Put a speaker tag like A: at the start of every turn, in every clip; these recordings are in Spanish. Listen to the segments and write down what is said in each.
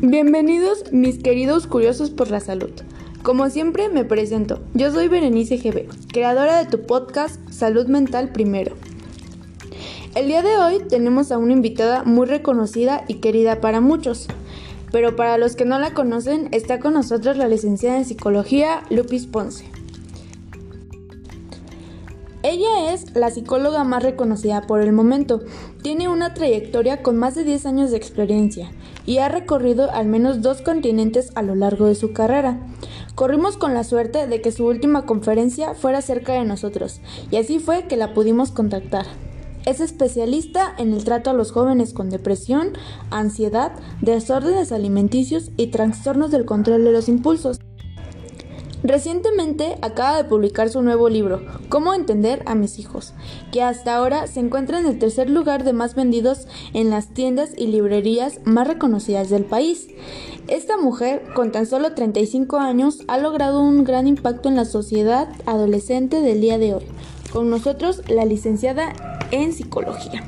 A: Bienvenidos mis queridos curiosos por la salud. Como siempre me presento, yo soy Berenice GB, creadora de tu podcast Salud Mental Primero. El día de hoy tenemos a una invitada muy reconocida y querida para muchos, pero para los que no la conocen está con nosotros la licenciada en psicología Lupis Ponce. Ella es la psicóloga más reconocida por el momento. Tiene una trayectoria con más de 10 años de experiencia y ha recorrido al menos dos continentes a lo largo de su carrera. Corrimos con la suerte de que su última conferencia fuera cerca de nosotros y así fue que la pudimos contactar. Es especialista en el trato a los jóvenes con depresión, ansiedad, desórdenes alimenticios y trastornos del control de los impulsos. Recientemente acaba de publicar su nuevo libro, Cómo entender a mis hijos, que hasta ahora se encuentra en el tercer lugar de más vendidos en las tiendas y librerías más reconocidas del país. Esta mujer, con tan solo 35 años, ha logrado un gran impacto en la sociedad adolescente del día de hoy. Con nosotros, la licenciada en psicología.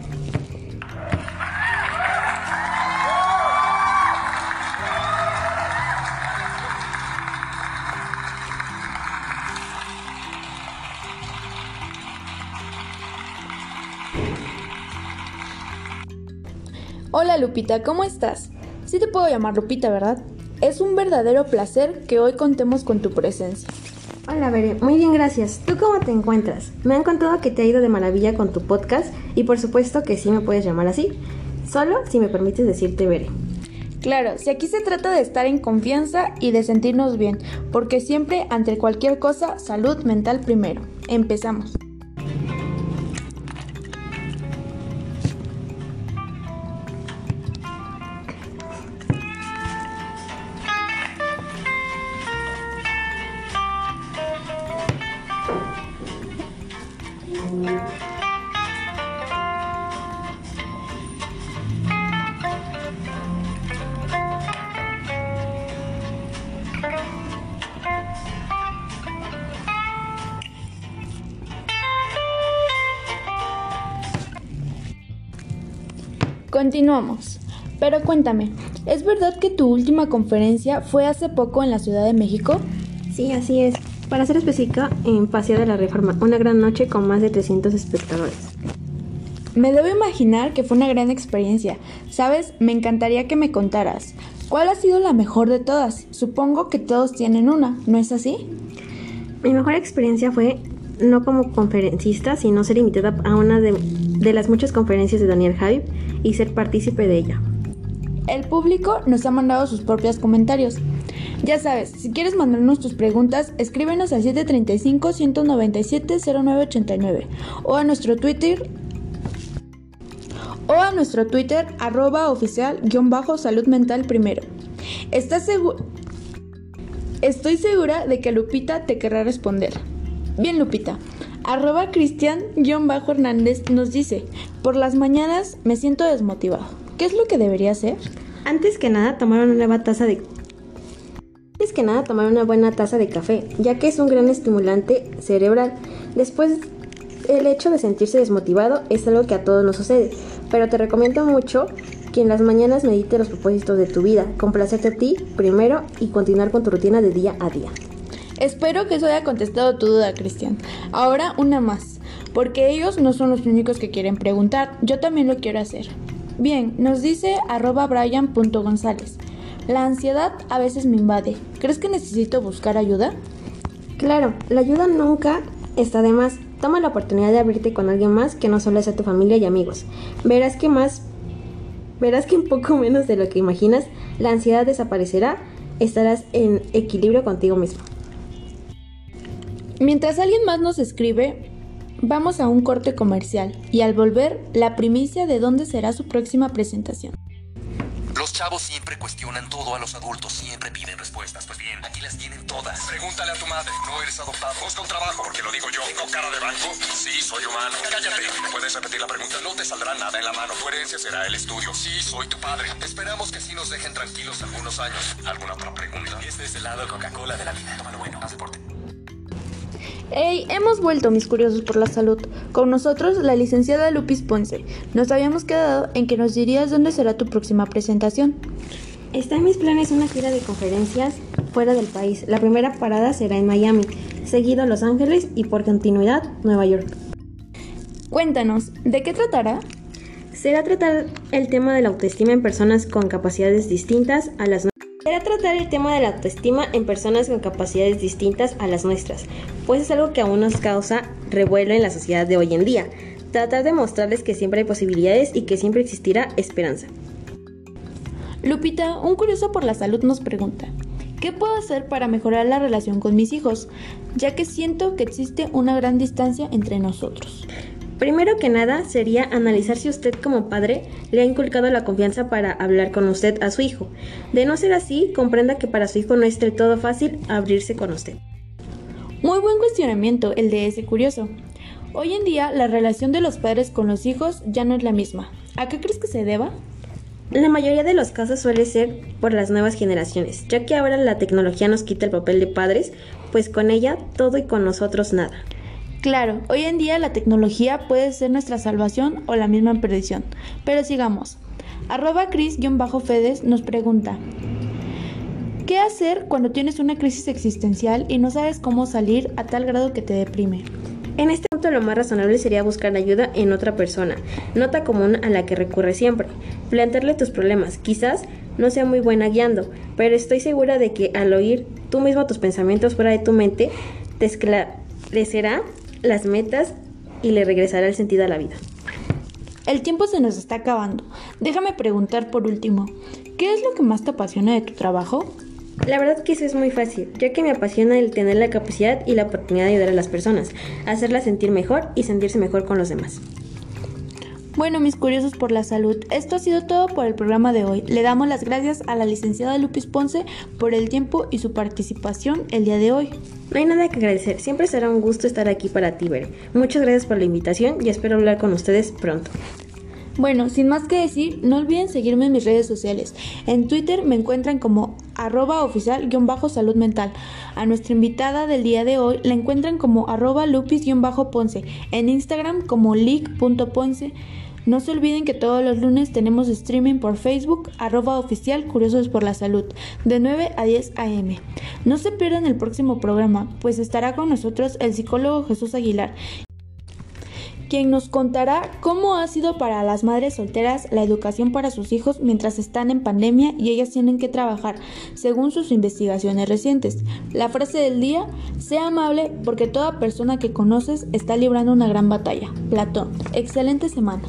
A: Hola Lupita, ¿cómo estás? Sí te puedo llamar Lupita, ¿verdad? Es un verdadero placer que hoy contemos con tu presencia.
B: Hola Bere, muy bien gracias. ¿Tú cómo te encuentras? Me han contado que te ha ido de maravilla con tu podcast y por supuesto que sí me puedes llamar así. Solo si me permites decirte Bere.
A: Claro, si aquí se trata de estar en confianza y de sentirnos bien, porque siempre ante cualquier cosa, salud mental primero. Empezamos. Continuamos. Pero cuéntame, ¿es verdad que tu última conferencia fue hace poco en la Ciudad de México?
B: Sí, así es. Para ser específica, en Paseo de la Reforma, una gran noche con más de 300 espectadores.
A: Me debo imaginar que fue una gran experiencia. Sabes, me encantaría que me contaras. ¿Cuál ha sido la mejor de todas? Supongo que todos tienen una, ¿no es así?
B: Mi mejor experiencia fue no como conferencista, sino ser invitada a una de, las muchas conferencias de Daniel Javid y ser partícipe de ella.
A: El público nos ha mandado sus propios comentarios. Ya sabes, si quieres mandarnos tus preguntas, escríbenos al 735-197-0989 o a nuestro Twitter o a nuestro Twitter arroba oficial guion bajo salud mental primero. ¿Estás seguro? Estoy segura de que Lupita te querrá responder. Bien, Lupita. Arroba Cristian-Hernández nos dice, por las mañanas me siento desmotivado. ¿Qué es lo que debería hacer?
B: Antes que nada, tomar una nueva taza de... Antes que nada, tomar una buena taza de café, ya que es un gran estimulante cerebral. Después, el hecho de sentirse desmotivado es algo que a todos nos sucede, pero te recomiendo mucho que en las mañanas medite los propósitos de tu vida, complacerte a ti primero y continuar con tu rutina de día a día.
A: Espero que eso haya contestado tu duda, Cristian. Ahora una más, porque ellos no son los únicos que quieren preguntar, yo también lo quiero hacer. Bien, nos dice arroba brian.gonzález. La ansiedad a veces me invade. ¿Crees que necesito buscar ayuda?
B: Claro, la ayuda nunca está de más. Toma la oportunidad de abrirte con alguien más que no solo sea tu familia y amigos. Verás que más verás que un poco menos de lo que imaginas, la ansiedad desaparecerá, estarás en equilibrio contigo mismo.
A: Mientras alguien más nos escribe, vamos a un corte comercial y al volver, la primicia de dónde será su próxima presentación.
C: Los chavos siempre cuestionan todo a los adultos, siempre piden respuestas. Pues bien, aquí las tienen todas. Pregúntale a tu madre, no eres adoptado. Busca un trabajo, porque lo digo yo. ¿Tengo cara de banco? Sí, soy humano. Cállate. ¿Puedes repetir la pregunta? No te saldrá nada en la mano. Tu herencia será el estudio. Sí, soy tu padre. Esperamos que sí nos dejen tranquilos algunos años. ¿Alguna otra pregunta? Este es el lado Coca-Cola de la vida. Tómalo bueno, haz deporte.
A: Hey, hemos vuelto, mis curiosos por la salud. Con nosotros, la licenciada Lupis Ponce. Nos habíamos quedado en que nos dirías dónde será tu próxima presentación.
B: Está en mis planes una gira de conferencias fuera del país. La primera parada será en Miami, seguido Los Ángeles y por continuidad Nueva York.
A: Cuéntanos, ¿de qué tratará?
B: Será tratar el tema de la autoestima en personas con capacidades distintas a las Será tratar el tema de la autoestima en personas con capacidades distintas a las nuestras, pues es algo que aún nos causa revuelo en la sociedad de hoy en día. Tratar de mostrarles que siempre hay posibilidades y que siempre existirá esperanza.
A: Lupita, un curioso por la salud nos pregunta, ¿qué puedo hacer para mejorar la relación con mis hijos? Ya que siento que existe una gran distancia entre nosotros.
B: Primero que nada sería analizar si usted como padre le ha inculcado la confianza para hablar con usted a su hijo. De no ser así, comprenda que para su hijo no es del todo fácil abrirse con usted.
A: Muy buen cuestionamiento el de ese curioso. Hoy en día la relación de los padres con los hijos ya no es la misma. ¿A qué crees que se deba?
B: La mayoría de los casos suele ser por las nuevas generaciones, ya que ahora la tecnología nos quita el papel de padres, pues con ella todo y con nosotros nada.
A: Claro, hoy en día la tecnología puede ser nuestra salvación o la misma perdición. Pero sigamos. Arroba Cris-Fedes nos pregunta, ¿qué hacer cuando tienes una crisis existencial y no sabes cómo salir a tal grado que te deprime?
B: En este punto lo más razonable sería buscar ayuda en otra persona, nota común a la que recurre siempre. Plantearle tus problemas, quizás no sea muy buena guiando, pero estoy segura de que al oír tú mismo tus pensamientos fuera de tu mente, te esclarecerá las metas y le regresará el sentido a la vida.
A: El tiempo se nos está acabando. Déjame preguntar por último, ¿qué es lo que más te apasiona de tu trabajo?
B: La verdad que eso es muy fácil, ya que me apasiona el tener la capacidad y la oportunidad de ayudar a las personas, hacerlas sentir mejor y sentirse mejor con los demás.
A: Bueno, mis curiosos por la salud, esto ha sido todo por el programa de hoy. Le damos las gracias a la licenciada Lupis Ponce por el tiempo y su participación el día de hoy.
B: No hay nada que agradecer, siempre será un gusto estar aquí para ti, Ver. Muchas gracias por la invitación y espero hablar con ustedes pronto.
A: Bueno, sin más que decir, no olviden seguirme en mis redes sociales. En Twitter me encuentran como arroba oficial-salud mental. A nuestra invitada del día de hoy la encuentran como arroba lupis-ponce. En Instagram como leak.ponce. No se olviden que todos los lunes tenemos streaming por Facebook, arroba oficial Curiosos por la Salud, de 9 a 10 am. No se pierdan el próximo programa, pues estará con nosotros el psicólogo Jesús Aguilar, quien nos contará cómo ha sido para las madres solteras la educación para sus hijos mientras están en pandemia y ellas tienen que trabajar, según sus investigaciones recientes. La frase del día, sea amable porque toda persona que conoces está librando una gran batalla. Platón, excelente semana.